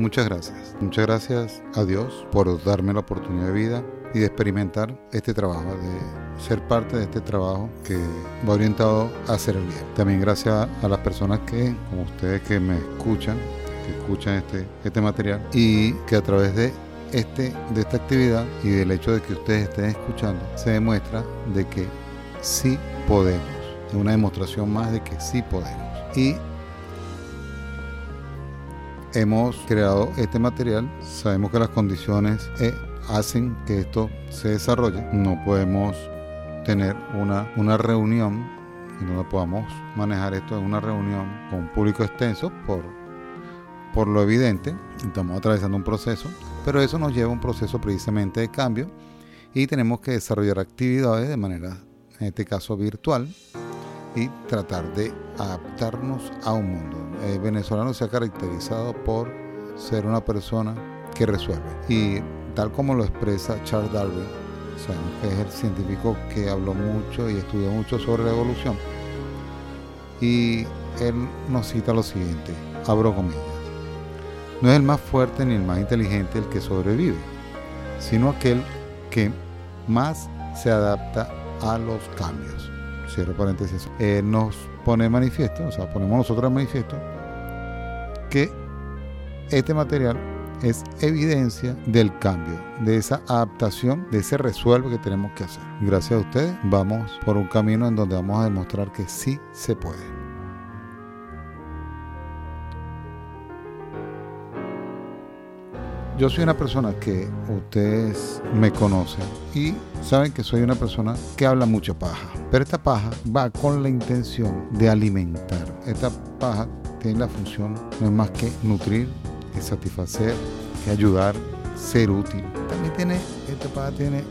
Muchas gracias. Muchas gracias a Dios por darme la oportunidad de vida y de experimentar este trabajo, de ser parte de este trabajo que va orientado a hacer el bien. También gracias a las personas que, como ustedes que me escuchan, que escuchan este, este material y que a través de este, de esta actividad y del hecho de que ustedes estén escuchando, se demuestra de que sí podemos. Es una demostración más de que sí podemos. Y hemos creado este material. Sabemos que las condiciones eh, hacen que esto se desarrolle. No podemos tener una, una reunión y no podamos manejar esto en una reunión con un público extenso por, por lo evidente. Estamos atravesando un proceso, pero eso nos lleva a un proceso precisamente de cambio y tenemos que desarrollar actividades de manera, en este caso virtual, y tratar de adaptarnos a un mundo. El venezolano se ha caracterizado por ser una persona que resuelve. Y tal como lo expresa Charles Darwin, sabemos que es el científico que habló mucho y estudió mucho sobre la evolución. Y él nos cita lo siguiente, abro comillas. No es el más fuerte ni el más inteligente el que sobrevive, sino aquel que más se adapta a los cambios cierro paréntesis, eh, nos pone manifiesto, o sea, ponemos nosotros en manifiesto, que este material es evidencia del cambio, de esa adaptación, de ese resuelve que tenemos que hacer. Gracias a ustedes vamos por un camino en donde vamos a demostrar que sí se puede. Yo soy una persona que ustedes me conocen y saben que soy una persona que habla mucha paja. Pero esta paja va con la intención de alimentar. Esta paja tiene la función no es más que nutrir, que satisfacer, que ayudar, ser útil. También tiene, esta paja tiene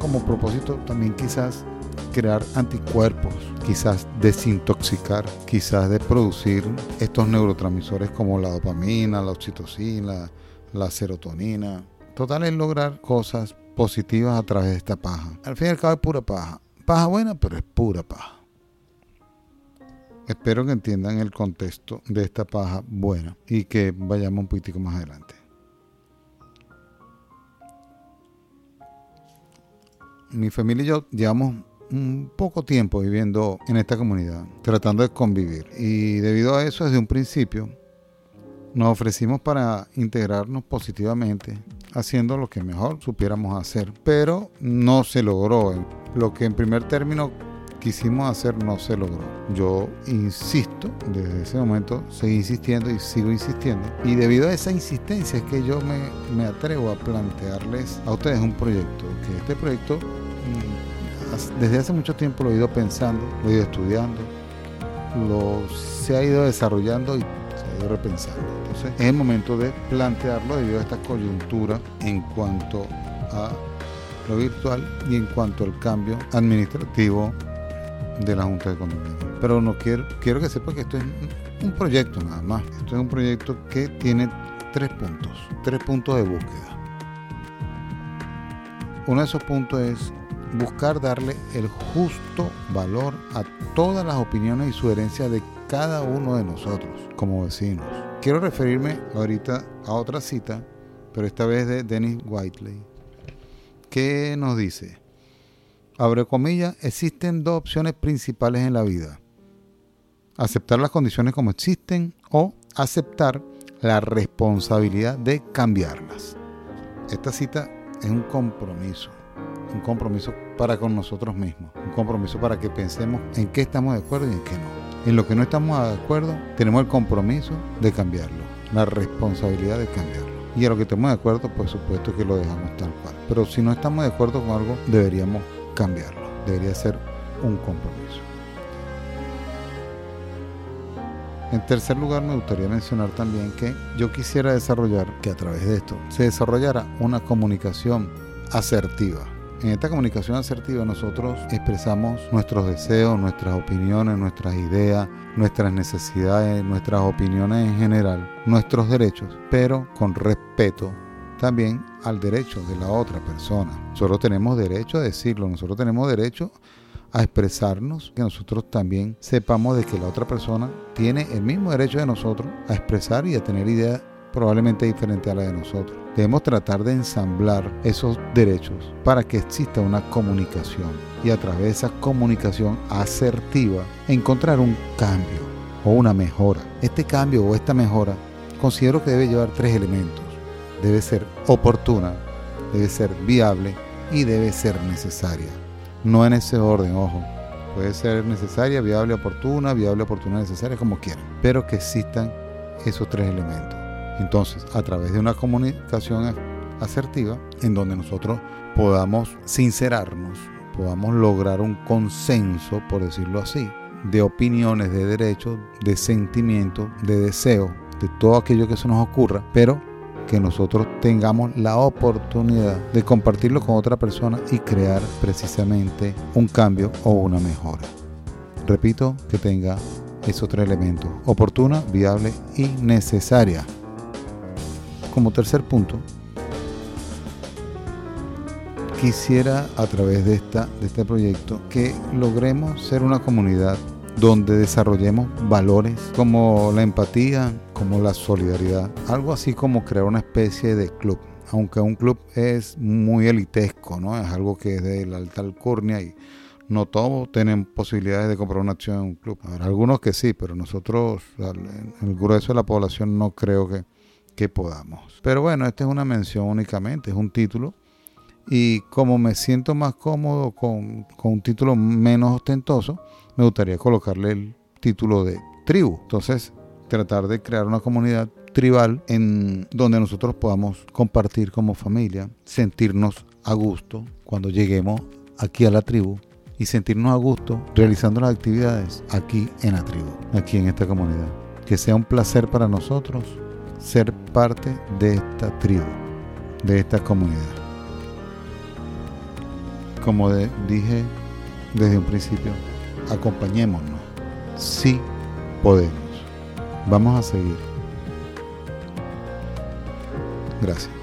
como propósito también quizás crear anticuerpos, quizás desintoxicar, quizás de producir estos neurotransmisores como la dopamina, la oxitocina, la serotonina. Total es lograr cosas positivas a través de esta paja. Al fin y al cabo es pura paja. Paja buena, pero es pura paja. Espero que entiendan el contexto de esta paja buena y que vayamos un poquitico más adelante. Mi familia y yo llevamos un poco tiempo viviendo en esta comunidad, tratando de convivir. Y debido a eso, desde un principio, nos ofrecimos para integrarnos positivamente, haciendo lo que mejor supiéramos hacer, pero no se logró. Lo que en primer término quisimos hacer no se logró. Yo insisto, desde ese momento seguí insistiendo y sigo insistiendo. Y debido a esa insistencia es que yo me, me atrevo a plantearles a ustedes un proyecto, que este proyecto mm, desde hace mucho tiempo lo he ido pensando, lo he ido estudiando, lo se ha ido desarrollando y repensando. Entonces es el momento de plantearlo debido a esta coyuntura en cuanto a lo virtual y en cuanto al cambio administrativo de la Junta de Condominio. Pero no quiero, quiero que sepa que esto es un proyecto nada más. Esto es un proyecto que tiene tres puntos, tres puntos de búsqueda. Uno de esos puntos es buscar darle el justo valor a todas las opiniones y sugerencias de cada uno de nosotros como vecinos. Quiero referirme ahorita a otra cita, pero esta vez de Dennis Whiteley, que nos dice, abre comillas, existen dos opciones principales en la vida. Aceptar las condiciones como existen o aceptar la responsabilidad de cambiarlas. Esta cita es un compromiso, un compromiso para con nosotros mismos, un compromiso para que pensemos en qué estamos de acuerdo y en qué no en lo que no estamos de acuerdo, tenemos el compromiso de cambiarlo, la responsabilidad de cambiarlo. Y a lo que estemos de acuerdo, por supuesto que lo dejamos tal cual. Pero si no estamos de acuerdo con algo, deberíamos cambiarlo. Debería ser un compromiso. En tercer lugar, me gustaría mencionar también que yo quisiera desarrollar que a través de esto se desarrollara una comunicación asertiva. En esta comunicación asertiva nosotros expresamos nuestros deseos, nuestras opiniones, nuestras ideas, nuestras necesidades, nuestras opiniones en general, nuestros derechos, pero con respeto también al derecho de la otra persona. Nosotros tenemos derecho a decirlo, nosotros tenemos derecho a expresarnos, que nosotros también sepamos de que la otra persona tiene el mismo derecho de nosotros a expresar y a tener ideas probablemente diferentes a la de nosotros. Debemos tratar de ensamblar esos derechos para que exista una comunicación y a través de esa comunicación asertiva encontrar un cambio o una mejora. Este cambio o esta mejora considero que debe llevar tres elementos. Debe ser oportuna, debe ser viable y debe ser necesaria. No en ese orden, ojo. Puede ser necesaria, viable, oportuna, viable, oportuna, necesaria, como quieran. Pero que existan esos tres elementos. Entonces, a través de una comunicación asertiva, en donde nosotros podamos sincerarnos, podamos lograr un consenso, por decirlo así, de opiniones, de derechos, de sentimientos, de deseos, de todo aquello que se nos ocurra, pero que nosotros tengamos la oportunidad de compartirlo con otra persona y crear precisamente un cambio o una mejora. Repito, que tenga esos tres elementos, oportuna, viable y necesaria. Como tercer punto, quisiera a través de, esta, de este proyecto que logremos ser una comunidad donde desarrollemos valores como la empatía, como la solidaridad, algo así como crear una especie de club. Aunque un club es muy elitesco, ¿no? Es algo que es de la alta alcurnia y no todos tienen posibilidades de comprar una acción en un club. Algunos que sí, pero nosotros, el grueso de la población, no creo que, que podamos. Pero bueno, esta es una mención únicamente, es un título. Y como me siento más cómodo con, con un título menos ostentoso, me gustaría colocarle el título de tribu. Entonces, tratar de crear una comunidad tribal en donde nosotros podamos compartir como familia, sentirnos a gusto cuando lleguemos aquí a la tribu y sentirnos a gusto realizando las actividades aquí en la tribu, aquí en esta comunidad. Que sea un placer para nosotros ser parte de esta tribu, de esta comunidad. Como dije desde un principio, acompañémonos. Sí podemos. Vamos a seguir. Gracias.